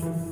大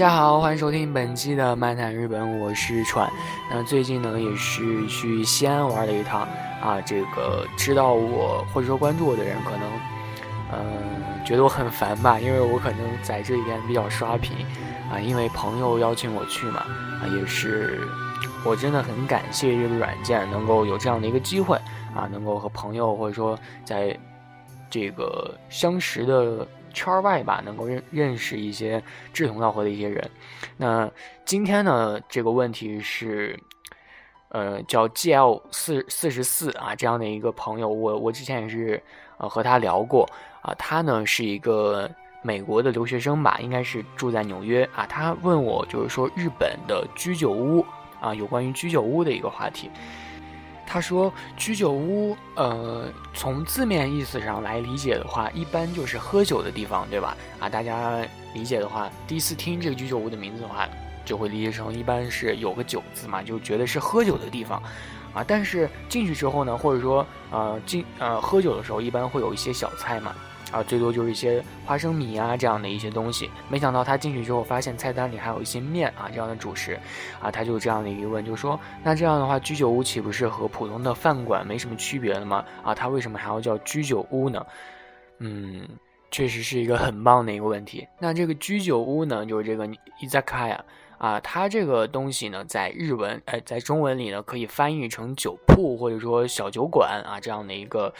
大家好，欢迎收听本期的漫谈日本，我是川。那最近呢，也是去西安玩了一趟啊。这个知道我或者说关注我的人，可能嗯觉得我很烦吧，因为我可能在这里边比较刷屏啊。因为朋友邀请我去嘛啊，也是我真的很感谢这个软件能够有这样的一个机会啊，能够和朋友或者说在这个相识的。圈外吧，能够认认识一些志同道合的一些人。那今天呢，这个问题是，呃，叫 G L 四四十四啊，这样的一个朋友，我我之前也是呃和他聊过啊，他呢是一个美国的留学生吧，应该是住在纽约啊。他问我就是说日本的居酒屋啊，有关于居酒屋的一个话题。他说：“居酒屋，呃，从字面意思上来理解的话，一般就是喝酒的地方，对吧？啊，大家理解的话，第一次听这个居酒屋的名字的话，就会理解成一般是有个酒字嘛，就觉得是喝酒的地方，啊，但是进去之后呢，或者说，呃，进呃喝酒的时候，一般会有一些小菜嘛。”啊，最多就是一些花生米啊这样的一些东西。没想到他进去之后，发现菜单里还有一些面啊这样的主食，啊，他就这样的疑问，就说：那这样的话，居酒屋岂不是和普通的饭馆没什么区别了吗？啊，他为什么还要叫居酒屋呢？嗯，确实是一个很棒的一个问题。那这个居酒屋呢，就是这个 izakaya 啊，它这个东西呢，在日文，呃，在中文里呢，可以翻译成酒铺或者说小酒馆啊这样的一个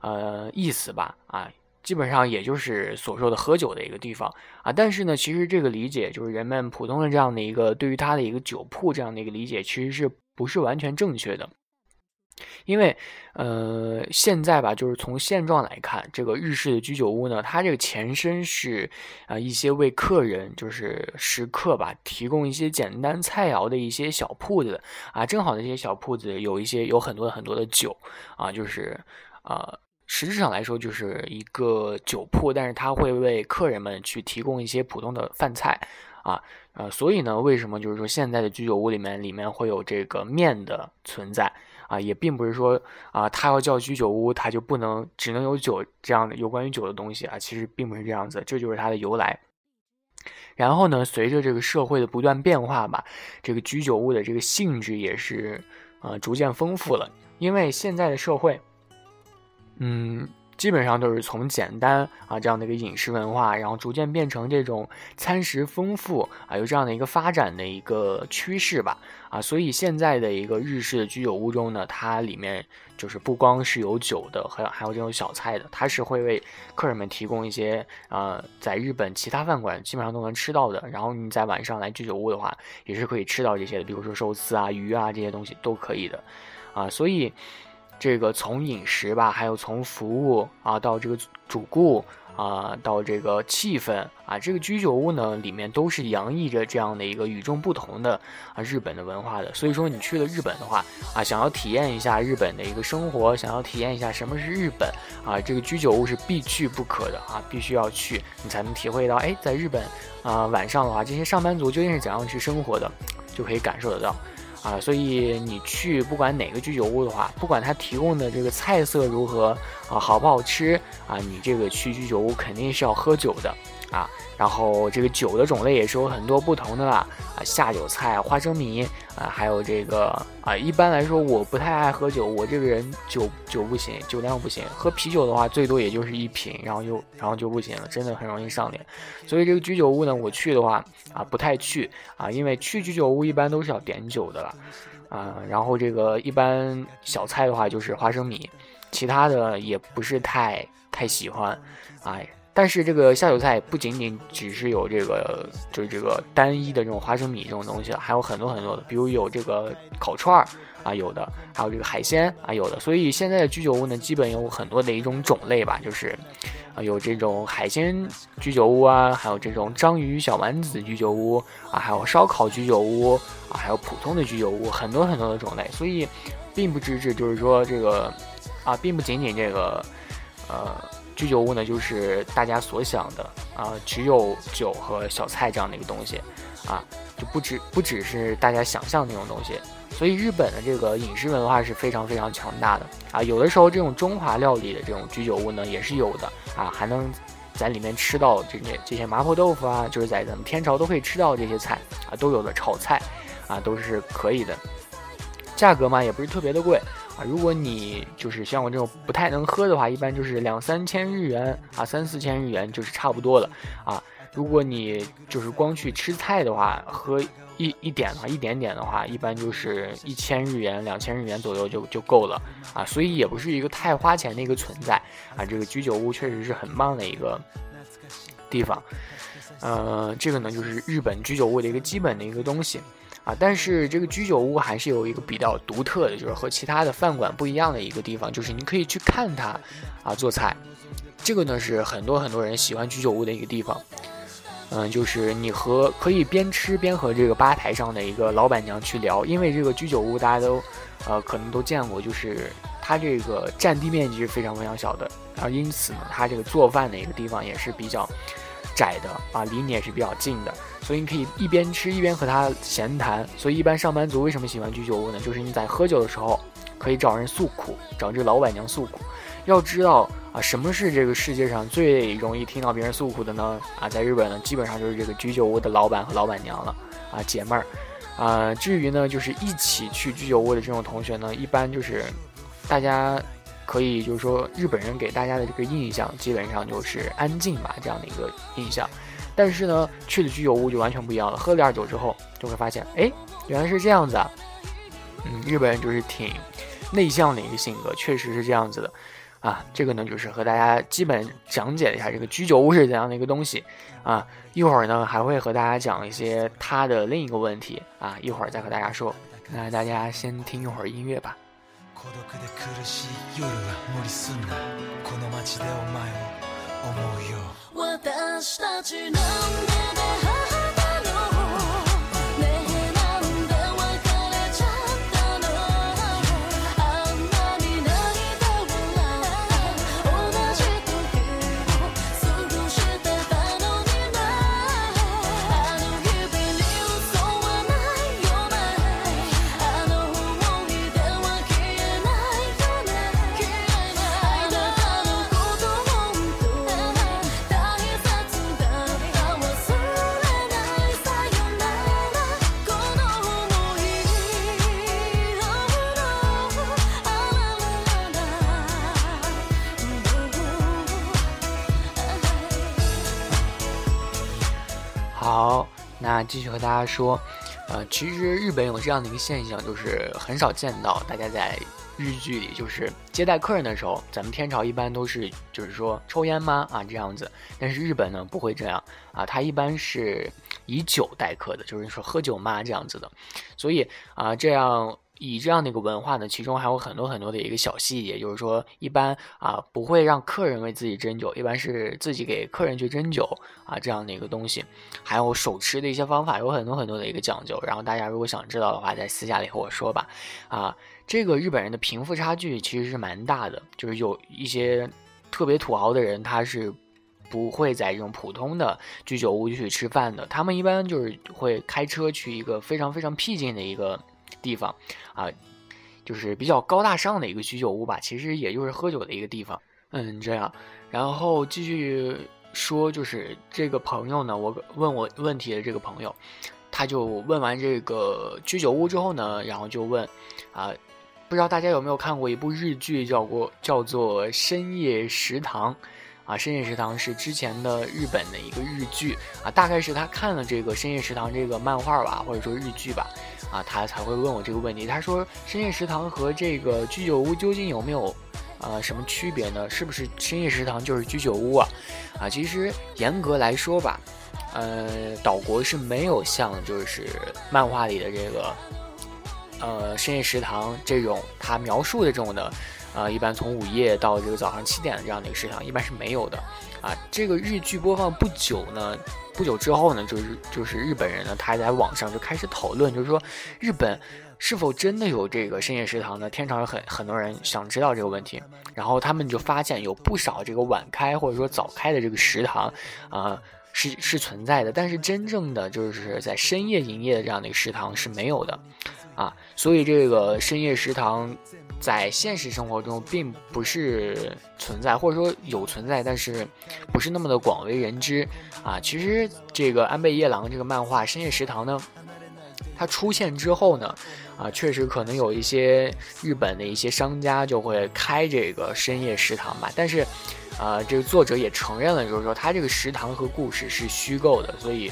呃意思吧，啊。基本上也就是所说的喝酒的一个地方啊，但是呢，其实这个理解就是人们普通的这样的一个对于它的一个酒铺这样的一个理解，其实是不是完全正确的？因为，呃，现在吧，就是从现状来看，这个日式的居酒屋呢，它这个前身是啊一些为客人就是食客吧提供一些简单菜肴的一些小铺子啊，正好那些小铺子有一些有很多很多的酒啊，就是啊。实质上来说，就是一个酒铺，但是他会为客人们去提供一些普通的饭菜，啊，呃，所以呢，为什么就是说现在的居酒屋里面里面会有这个面的存在啊？也并不是说啊，他要叫居酒屋，他就不能只能有酒这样的有关于酒的东西啊，其实并不是这样子，这就是它的由来。然后呢，随着这个社会的不断变化吧，这个居酒屋的这个性质也是呃逐渐丰富了，因为现在的社会。嗯，基本上都是从简单啊这样的一个饮食文化，然后逐渐变成这种餐食丰富啊，有这样的一个发展的一个趋势吧啊，所以现在的一个日式的居酒屋中呢，它里面就是不光是有酒的，还有还有这种小菜的，它是会为客人们提供一些啊，在日本其他饭馆基本上都能吃到的，然后你在晚上来居酒屋的话，也是可以吃到这些的，比如说寿司啊、鱼啊这些东西都可以的啊，所以。这个从饮食吧，还有从服务啊，到这个主顾啊，到这个气氛啊，这个居酒屋呢，里面都是洋溢着这样的一个与众不同的啊日本的文化的。所以说，你去了日本的话啊，想要体验一下日本的一个生活，想要体验一下什么是日本啊，这个居酒屋是必去不可的啊，必须要去，你才能体会到，哎，在日本啊，晚上的话，这些上班族究竟是怎样去生活的，就可以感受得到。啊，所以你去不管哪个居酒屋的话，不管他提供的这个菜色如何啊，好不好吃啊，你这个去居酒屋肯定是要喝酒的。啊。然后这个酒的种类也是有很多不同的啦，啊，下酒菜、花生米啊，还有这个啊，一般来说我不太爱喝酒，我这个人酒酒不行，酒量不行，喝啤酒的话最多也就是一瓶，然后就然后就不行了，真的很容易上脸。所以这个居酒屋呢，我去的话啊，不太去啊，因为去居酒屋一般都是要点酒的了，啊，然后这个一般小菜的话就是花生米，其他的也不是太太喜欢，哎。但是这个下酒菜不仅仅只是有这个，就是这个单一的这种花生米这种东西了，还有很多很多的，比如有这个烤串儿啊，有的，还有这个海鲜啊，有的。所以现在的居酒屋呢，基本有很多的一种种类吧，就是啊，有这种海鲜居酒屋啊，还有这种章鱼小丸子居酒屋啊，还有烧烤居酒屋啊，还有普通的居酒屋，很多很多的种类。所以，并不只是就是说这个啊，并不仅仅这个呃居酒屋呢，就是大家所想的啊，只有酒和小菜这样的一个东西啊，就不只不只是大家想象那种东西。所以日本的这个饮食文化是非常非常强大的啊，有的时候这种中华料理的这种居酒屋呢也是有的啊，还能在里面吃到这些这些麻婆豆腐啊，就是在咱们天朝都可以吃到这些菜啊，都有的炒菜啊都是可以的，价格嘛也不是特别的贵啊，如果你就是像我这种不太能喝的话，一般就是两三千日元啊，三四千日元就是差不多了啊，如果你就是光去吃菜的话，喝。一一点的话，一点点的话，一般就是一千日元、两千日元左右就就够了啊，所以也不是一个太花钱的一个存在啊。这个居酒屋确实是很棒的一个地方，呃，这个呢就是日本居酒屋的一个基本的一个东西啊。但是这个居酒屋还是有一个比较独特的，就是和其他的饭馆不一样的一个地方，就是你可以去看它啊做菜，这个呢是很多很多人喜欢居酒屋的一个地方。嗯，就是你和可以边吃边和这个吧台上的一个老板娘去聊，因为这个居酒屋大家都，呃，可能都见过，就是它这个占地面积是非常非常小的，啊因此呢，它这个做饭的一个地方也是比较窄的啊，离你也是比较近的，所以你可以一边吃一边和他闲谈。所以一般上班族为什么喜欢居酒屋呢？就是你在喝酒的时候可以找人诉苦，找这个老板娘诉苦。要知道啊，什么是这个世界上最容易听到别人诉苦的呢？啊，在日本呢，基本上就是这个居酒屋的老板和老板娘了，啊，姐妹儿，啊，至于呢，就是一起去居酒屋的这种同学呢，一般就是，大家可以就是说，日本人给大家的这个印象基本上就是安静吧这样的一个印象，但是呢，去了居酒屋就完全不一样了，喝了点酒之后就会发现，哎，原来是这样子啊，嗯，日本人就是挺内向的一个性格，确实是这样子的。啊，这个呢就是和大家基本讲解了一下这个居酒屋是怎样的一个东西，啊，一会儿呢还会和大家讲一些它的另一个问题，啊，一会儿再和大家说。那大家先听一会儿音乐吧。孤独で苦しい夜は無理すんなこの街でお前を思うよ。私たちで那继续和大家说，呃，其实日本有这样的一个现象，就是很少见到大家在日剧里，就是接待客人的时候，咱们天朝一般都是就是说抽烟吗？啊这样子，但是日本呢不会这样啊，他一般是以酒待客的，就是说喝酒吗？这样子的，所以啊这样。以这样的一个文化呢，其中还有很多很多的一个小细节，就是说一般啊不会让客人为自己斟酒，一般是自己给客人去斟酒啊这样的一个东西，还有手持的一些方法，有很多很多的一个讲究。然后大家如果想知道的话，在私下里和我说吧。啊，这个日本人的贫富差距其实是蛮大的，就是有一些特别土豪的人，他是不会在这种普通的居酒屋去吃饭的，他们一般就是会开车去一个非常非常僻静的一个。地方啊，就是比较高大上的一个居酒屋吧，其实也就是喝酒的一个地方。嗯，这样，然后继续说，就是这个朋友呢，我问我问题的这个朋友，他就问完这个居酒屋之后呢，然后就问啊，不知道大家有没有看过一部日剧，叫过叫做《深夜食堂》啊，《深夜食堂》是之前的日本的一个日剧啊，大概是他看了这个《深夜食堂》这个漫画吧，或者说日剧吧。啊，他才会问我这个问题。他说：“深夜食堂和这个居酒屋究竟有没有，呃，什么区别呢？是不是深夜食堂就是居酒屋啊？啊，其实严格来说吧，呃，岛国是没有像就是漫画里的这个呃深夜食堂这种他描述的这种的，呃，一般从午夜到这个早上七点的这样的一个食堂，一般是没有的。啊，这个日剧播放不久呢，不久之后呢，就是就是日本人呢，他在网上就开始讨论，就是说日本是否真的有这个深夜食堂呢？天朝有很很多人想知道这个问题，然后他们就发现有不少这个晚开或者说早开的这个食堂，啊，是是存在的，但是真正的就是在深夜营业的这样的一个食堂是没有的，啊，所以这个深夜食堂。在现实生活中，并不是存在，或者说有存在，但是不是那么的广为人知啊。其实这个安倍夜郎这个漫画《深夜食堂》呢，它出现之后呢，啊，确实可能有一些日本的一些商家就会开这个深夜食堂吧。但是，啊，这个作者也承认了，就是说他这个食堂和故事是虚构的，所以，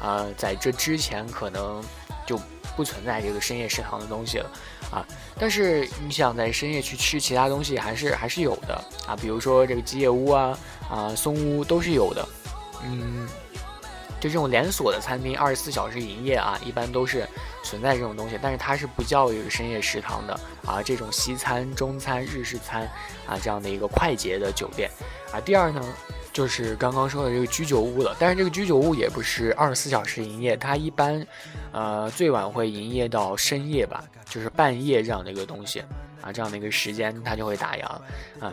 啊，在这之前可能就。不存在这个深夜食堂的东西了，啊，但是你想在深夜去吃其他东西，还是还是有的啊，比如说这个吉野屋啊，啊松屋都是有的，嗯，就这种连锁的餐厅，二十四小时营业啊，一般都是存在这种东西，但是它是不叫一个深夜食堂的啊，这种西餐、中餐、日式餐啊这样的一个快捷的酒店啊。第二呢。就是刚刚说的这个居酒屋了，但是这个居酒屋也不是二十四小时营业，它一般，呃，最晚会营业到深夜吧，就是半夜这样的一个东西啊，这样的一个时间它就会打烊，啊，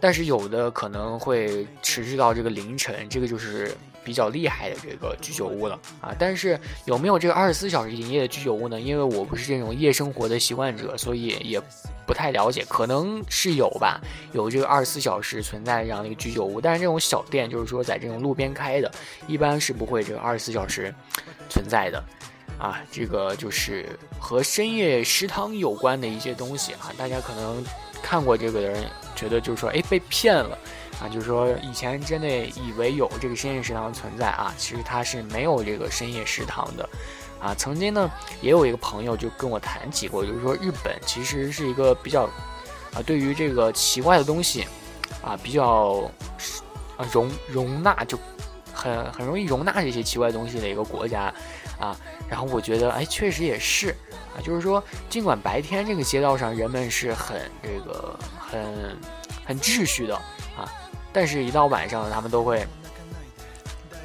但是有的可能会持续到这个凌晨，这个就是比较厉害的这个居酒屋了啊。但是有没有这个二十四小时营业的居酒屋呢？因为我不是这种夜生活的习惯者，所以也。不太了解，可能是有吧，有这个二十四小时存在这样的一个居酒屋，但是这种小店，就是说在这种路边开的，一般是不会这个二十四小时存在的，啊，这个就是和深夜食堂有关的一些东西啊，大家可能看过这个的人觉得就是说，哎，被骗了啊，就是说以前真的以为有这个深夜食堂存在啊，其实它是没有这个深夜食堂的。啊，曾经呢，也有一个朋友就跟我谈起过，就是说日本其实是一个比较，啊，对于这个奇怪的东西，啊，比较，容容纳就，很很容易容纳这些奇怪东西的一个国家，啊，然后我觉得，哎，确实也是，啊，就是说，尽管白天这个街道上人们是很这个很很秩序的，但是一到晚上，他们都会。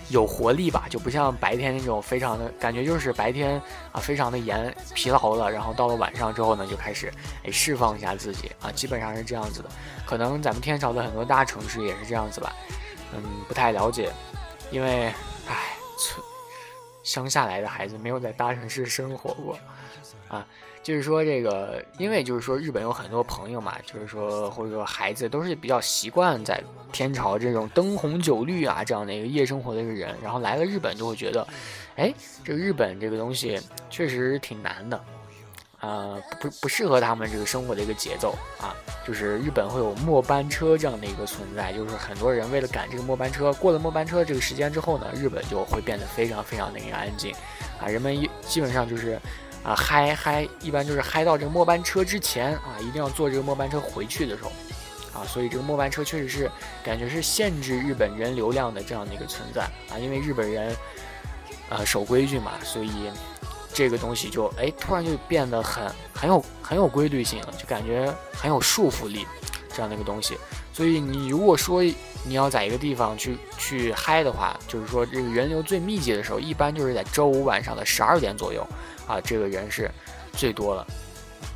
有活力吧，就不像白天那种非常的感觉，就是白天啊非常的严疲劳了，然后到了晚上之后呢，就开始哎释放一下自己啊，基本上是这样子的。可能咱们天朝的很多大城市也是这样子吧，嗯，不太了解，因为唉，乡下来的孩子没有在大城市生活过啊。就是说，这个，因为就是说，日本有很多朋友嘛，就是说，或者说孩子都是比较习惯在天朝这种灯红酒绿啊这样的一个夜生活的一个人，然后来了日本就会觉得，哎，这个日本这个东西确实挺难的，啊，不不适合他们这个生活的一个节奏啊，就是日本会有末班车这样的一个存在，就是很多人为了赶这个末班车，过了末班车这个时间之后呢，日本就会变得非常非常的一个安静，啊，人们一基本上就是。啊，嗨嗨，一般就是嗨到这个末班车之前啊，一定要坐这个末班车回去的时候，啊，所以这个末班车确实是感觉是限制日本人流量的这样的一个存在啊，因为日本人，呃，守规矩嘛，所以这个东西就哎，突然就变得很很有很有规律性了，就感觉很有束缚力这样的一个东西。所以你如果说你要在一个地方去去嗨的话，就是说这个人流最密集的时候，一般就是在周五晚上的十二点左右。啊，这个人是最多了。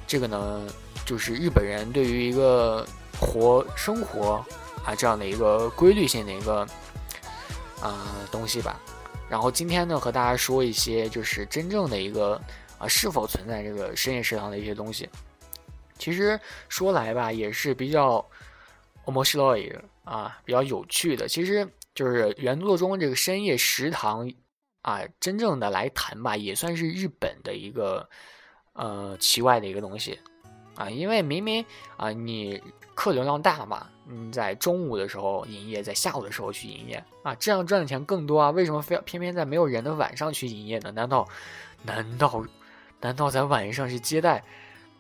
这个呢，就是日本人对于一个活生活啊这样的一个规律性的一个啊东西吧。然后今天呢，和大家说一些就是真正的一个啊是否存在这个深夜食堂的一些东西。其实说来吧，也是比较 omoshiroi 啊，比较有趣的。其实就是原作中这个深夜食堂。啊，真正的来谈吧，也算是日本的一个呃奇怪的一个东西啊，因为明明啊你客流量大嘛，你在中午的时候营业，在下午的时候去营业啊，这样赚的钱更多啊，为什么非要偏偏在没有人的晚上去营业呢？难道难道难道在晚上去接待？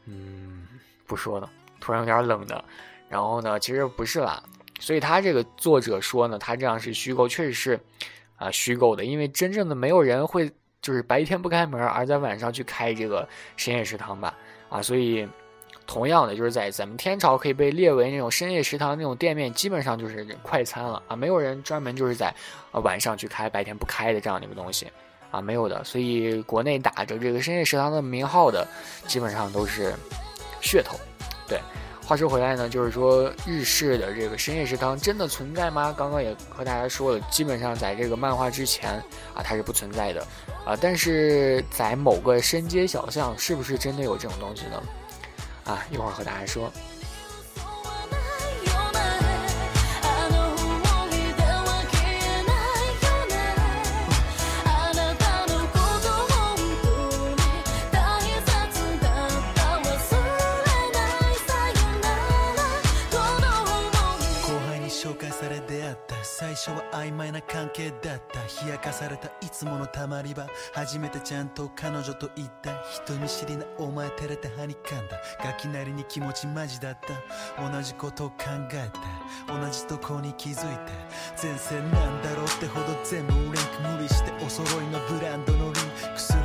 嗯，不说了，突然有点冷的。然后呢，其实不是啦，所以他这个作者说呢，他这样是虚构，确实是。啊，虚构的，因为真正的没有人会就是白天不开门，而在晚上去开这个深夜食堂吧，啊，所以同样的就是在咱们天朝可以被列为那种深夜食堂那种店面，基本上就是快餐了啊，没有人专门就是在呃晚上去开，白天不开的这样的一个东西啊，没有的，所以国内打着这个深夜食堂的名号的，基本上都是噱头，对。话说回来呢，就是说日式的这个深夜食堂真的存在吗？刚刚也和大家说了，基本上在这个漫画之前啊，它是不存在的啊。但是在某个深街小巷，是不是真的有这种东西呢？啊，一会儿和大家说。曖昧な関係だった冷やかされたいつものたまり場。初めてちゃんと彼女と言った人見知りなお前照れてはにかんだ。ガキなりに気持ちマジだった。同じことを考えて同じとこに気づいて前線なんだろうってほど全部リンク無理してお揃いのブランドのリン。ク薬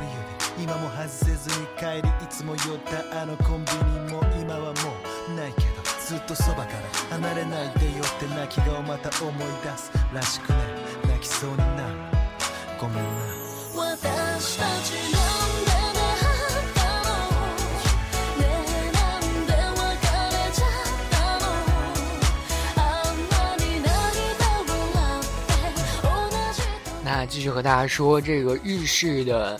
指。今も外せずに帰りいつも寄った。あのコンビニも今はもうないけど。ずっとそばから離れないでよって泣き顔また思い出すらしくね。泣きそうになる。ごめんな。私たちなんで出会ったの。ねえなんで別れちゃったの。あんなに涙をって同じ。那继续和大家说这个日式的。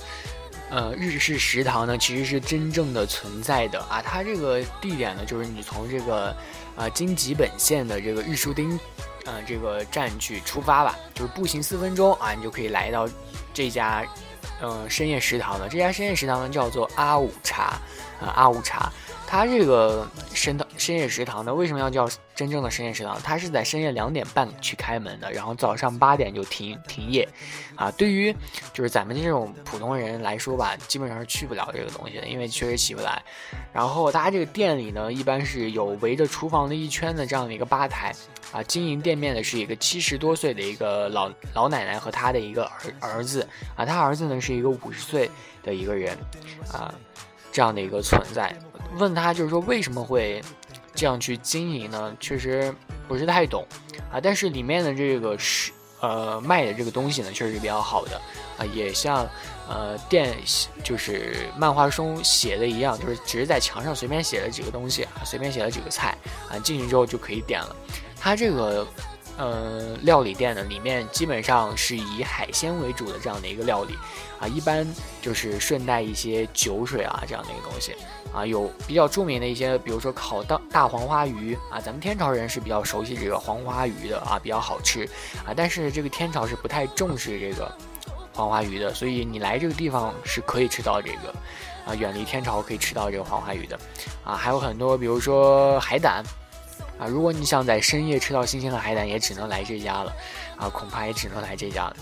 呃，日式食堂呢，其实是真正的存在的啊。它这个地点呢，就是你从这个，呃，京吉本线的这个日出町，呃，这个站去出发吧，就是步行四分钟啊，你就可以来到这家，呃，深夜食堂了。这家深夜食堂呢，叫做阿五茶，啊，阿五茶。它这个深深夜食堂呢，为什么要叫真正的深夜食堂？它是在深夜两点半去开门的，然后早上八点就停停业，啊，对于就是咱们这种普通人来说吧，基本上是去不了这个东西的，因为确实起不来。然后它这个店里呢，一般是有围着厨房的一圈的这样的一个吧台，啊，经营店面的是一个七十多岁的一个老老奶奶和她的一个儿儿子，啊，他儿子呢是一个五十岁的一个人，啊，这样的一个存在。问他就是说为什么会这样去经营呢？确实不是太懂啊，但是里面的这个是呃卖的这个东西呢，确实是比较好的啊，也像呃电就是漫画书写的一样，就是只是在墙上随便写了几个东西啊，随便写了几个菜啊，进去之后就可以点了。它这个呃料理店呢，里面基本上是以海鲜为主的这样的一个料理啊，一般就是顺带一些酒水啊这样的一个东西。啊，有比较著名的一些，比如说烤大大黄花鱼啊，咱们天朝人是比较熟悉这个黄花鱼的啊，比较好吃啊。但是这个天朝是不太重视这个黄花鱼的，所以你来这个地方是可以吃到这个啊，远离天朝可以吃到这个黄花鱼的啊。还有很多，比如说海胆啊，如果你想在深夜吃到新鲜的海胆，也只能来这家了啊，恐怕也只能来这家了。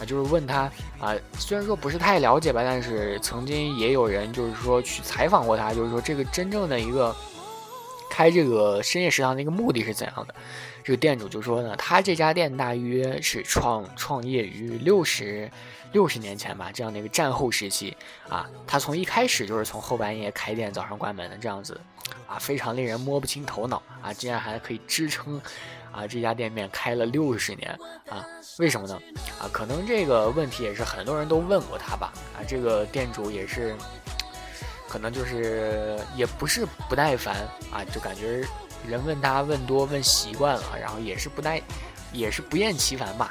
啊，就是问他啊，虽然说不是太了解吧，但是曾经也有人就是说去采访过他，就是说这个真正的一个开这个深夜食堂的一个目的是怎样的？这个店主就说呢，他这家店大约是创创业于六十六十年前吧，这样的一个战后时期啊，他从一开始就是从后半夜开店，早上关门的这样子啊，非常令人摸不清头脑啊，竟然还可以支撑。啊，这家店面开了六十年啊，为什么呢？啊，可能这个问题也是很多人都问过他吧。啊，这个店主也是，可能就是也不是不耐烦啊，就感觉人问他问多问习惯了，然后也是不耐，也是不厌其烦吧，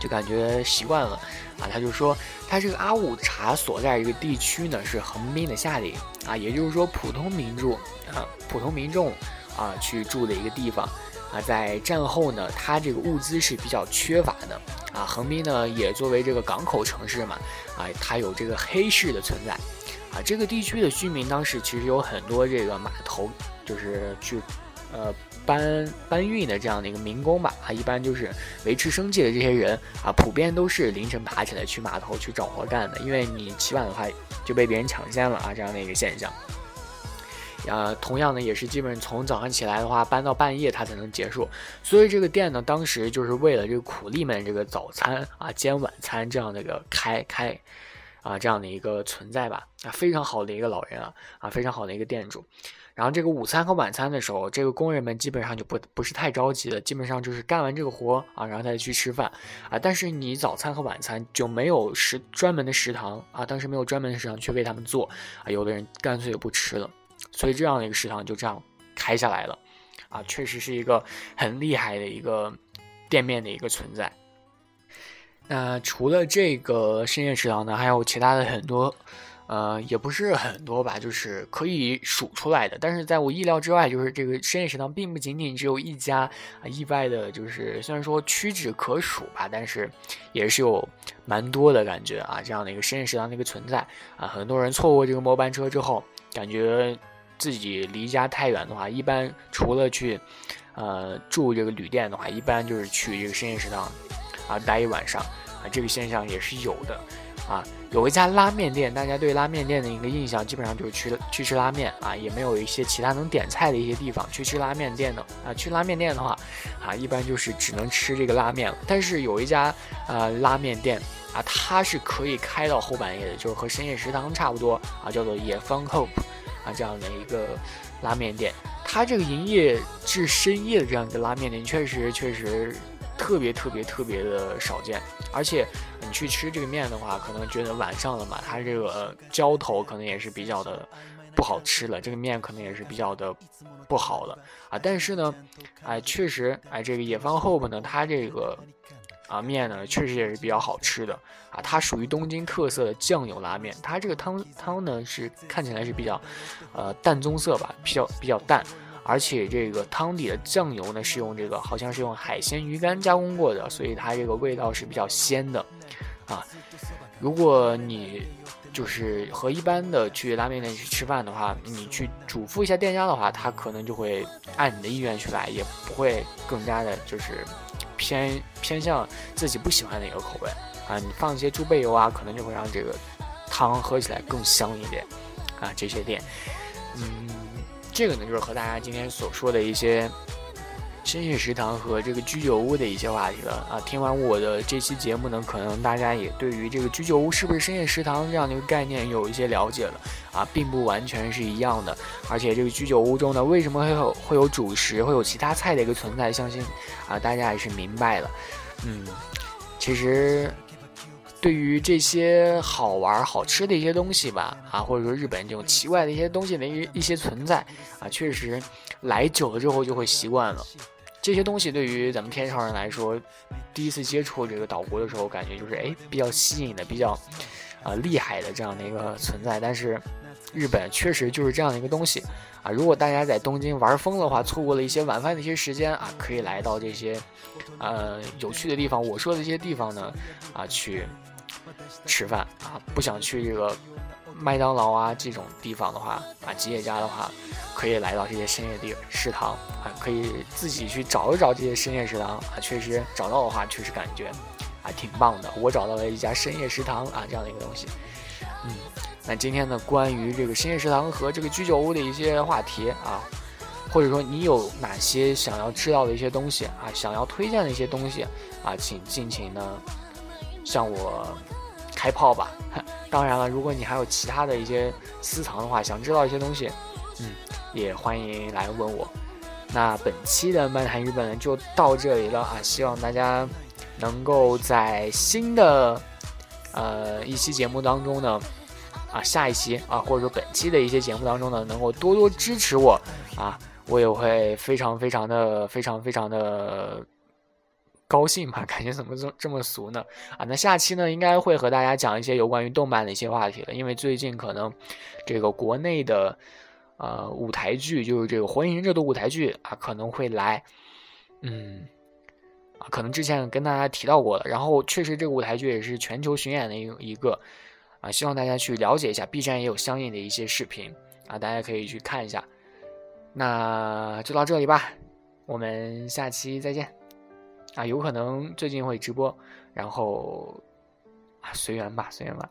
就感觉习惯了啊。他就说，他这个阿五茶所在这个地区呢是横滨的夏令啊，也就是说普通民众啊，普通民众啊去住的一个地方。啊，在战后呢，它这个物资是比较缺乏的啊。横滨呢，也作为这个港口城市嘛，啊，它有这个黑市的存在啊。这个地区的居民当时其实有很多这个码头，就是去呃搬搬运的这样的一个民工吧啊。一般就是维持生计的这些人啊，普遍都是凌晨爬起来去码头去找活干的，因为你起晚的话就被别人抢先了啊，这样的一个现象。呃，同样呢也是基本从早上起来的话搬到半夜它才能结束。所以这个店呢，当时就是为了这个苦力们这个早餐啊兼晚餐这样的一个开开啊这样的一个存在吧啊，非常好的一个老人啊啊，非常好的一个店主。然后这个午餐和晚餐的时候，这个工人们基本上就不不是太着急的，基本上就是干完这个活啊，然后再去吃饭啊。但是你早餐和晚餐就没有食专门的食堂啊，当时没有专门的食堂去为他们做啊，有的人干脆就不吃了，所以这样的一个食堂就这样开下来了啊，确实是一个很厉害的一个店面的一个存在。那除了这个深夜食堂呢，还有其他的很多。呃，也不是很多吧，就是可以数出来的。但是在我意料之外，就是这个深夜食堂并不仅仅只有一家啊，意外的就是虽然说屈指可数吧，但是也是有蛮多的感觉啊，这样的一个深夜食堂的一个存在啊。很多人错过这个末班车之后，感觉自己离家太远的话，一般除了去呃住这个旅店的话，一般就是去这个深夜食堂啊待一晚上啊，这个现象也是有的。啊，有一家拉面店，大家对拉面店的一个印象基本上就是去去吃拉面啊，也没有一些其他能点菜的一些地方。去吃拉面店的啊，去拉面店的话，啊，一般就是只能吃这个拉面了。但是有一家呃拉面店啊，它是可以开到后半夜的，就是和深夜食堂差不多啊，叫做野方 Hope 啊这样的一个拉面店。它这个营业至深夜的这样一个拉面店，确实确实。特别特别特别的少见，而且你去吃这个面的话，可能觉得晚上了嘛，它这个浇头可能也是比较的不好吃了，这个面可能也是比较的不好的啊。但是呢，哎，确实，哎，这个野方 hope 呢，它这个啊面呢，确实也是比较好吃的啊。它属于东京特色的酱油拉面，它这个汤汤呢是看起来是比较呃淡棕色吧，比较比较淡。而且这个汤底的酱油呢，是用这个好像是用海鲜鱼干加工过的，所以它这个味道是比较鲜的，啊，如果你就是和一般的去拉面店去吃饭的话，你去嘱咐一下店家的话，他可能就会按你的意愿去来，也不会更加的就是偏偏向自己不喜欢的一个口味啊。你放一些猪背油啊，可能就会让这个汤喝起来更香一点啊。这些店，嗯。这个呢，就是和大家今天所说的一些深夜食堂和这个居酒屋的一些话题了啊。听完我的这期节目呢，可能大家也对于这个居酒屋是不是深夜食堂这样的一个概念有一些了解了啊，并不完全是一样的。而且这个居酒屋中呢，为什么会有会有主食，会有其他菜的一个存在，相信啊大家也是明白了。嗯，其实。对于这些好玩好吃的一些东西吧，啊，或者说日本这种奇怪的一些东西的一一些存在，啊，确实来久了之后就会习惯了。这些东西对于咱们天朝人来说，第一次接触这个岛国的时候，感觉就是哎比较吸引的、比较啊厉害的这样的一个存在。但是日本确实就是这样的一个东西啊。如果大家在东京玩疯的话，错过了一些晚饭的一些时间啊，可以来到这些呃有趣的地方。我说的一些地方呢，啊去。吃饭啊，不想去这个麦当劳啊这种地方的话啊，吉野家的话，可以来到这些深夜地食堂啊，可以自己去找一找这些深夜食堂啊，确实找到的话，确实感觉啊挺棒的。我找到了一家深夜食堂啊这样的一个东西，嗯，那今天呢，关于这个深夜食堂和这个居酒屋的一些话题啊，或者说你有哪些想要知道的一些东西啊，想要推荐的一些东西啊，请尽情呢向我。开炮吧！当然了，如果你还有其他的一些私藏的话，想知道一些东西，嗯，也欢迎来问我。那本期的漫谈日本就到这里了啊！希望大家能够在新的呃一期节目当中呢，啊下一期啊，或者说本期的一些节目当中呢，能够多多支持我啊，我也会非常非常的非常非常的。高兴吧？感觉怎么这这么俗呢？啊，那下期呢，应该会和大家讲一些有关于动漫的一些话题了。因为最近可能这个国内的呃舞台剧，就是这个《火影忍者》的舞台剧啊，可能会来。嗯，啊，可能之前跟大家提到过了。然后确实这个舞台剧也是全球巡演的一一个啊，希望大家去了解一下。B 站也有相应的一些视频啊，大家可以去看一下。那就到这里吧，我们下期再见。啊，有可能最近会直播，然后啊，随缘吧，随缘吧。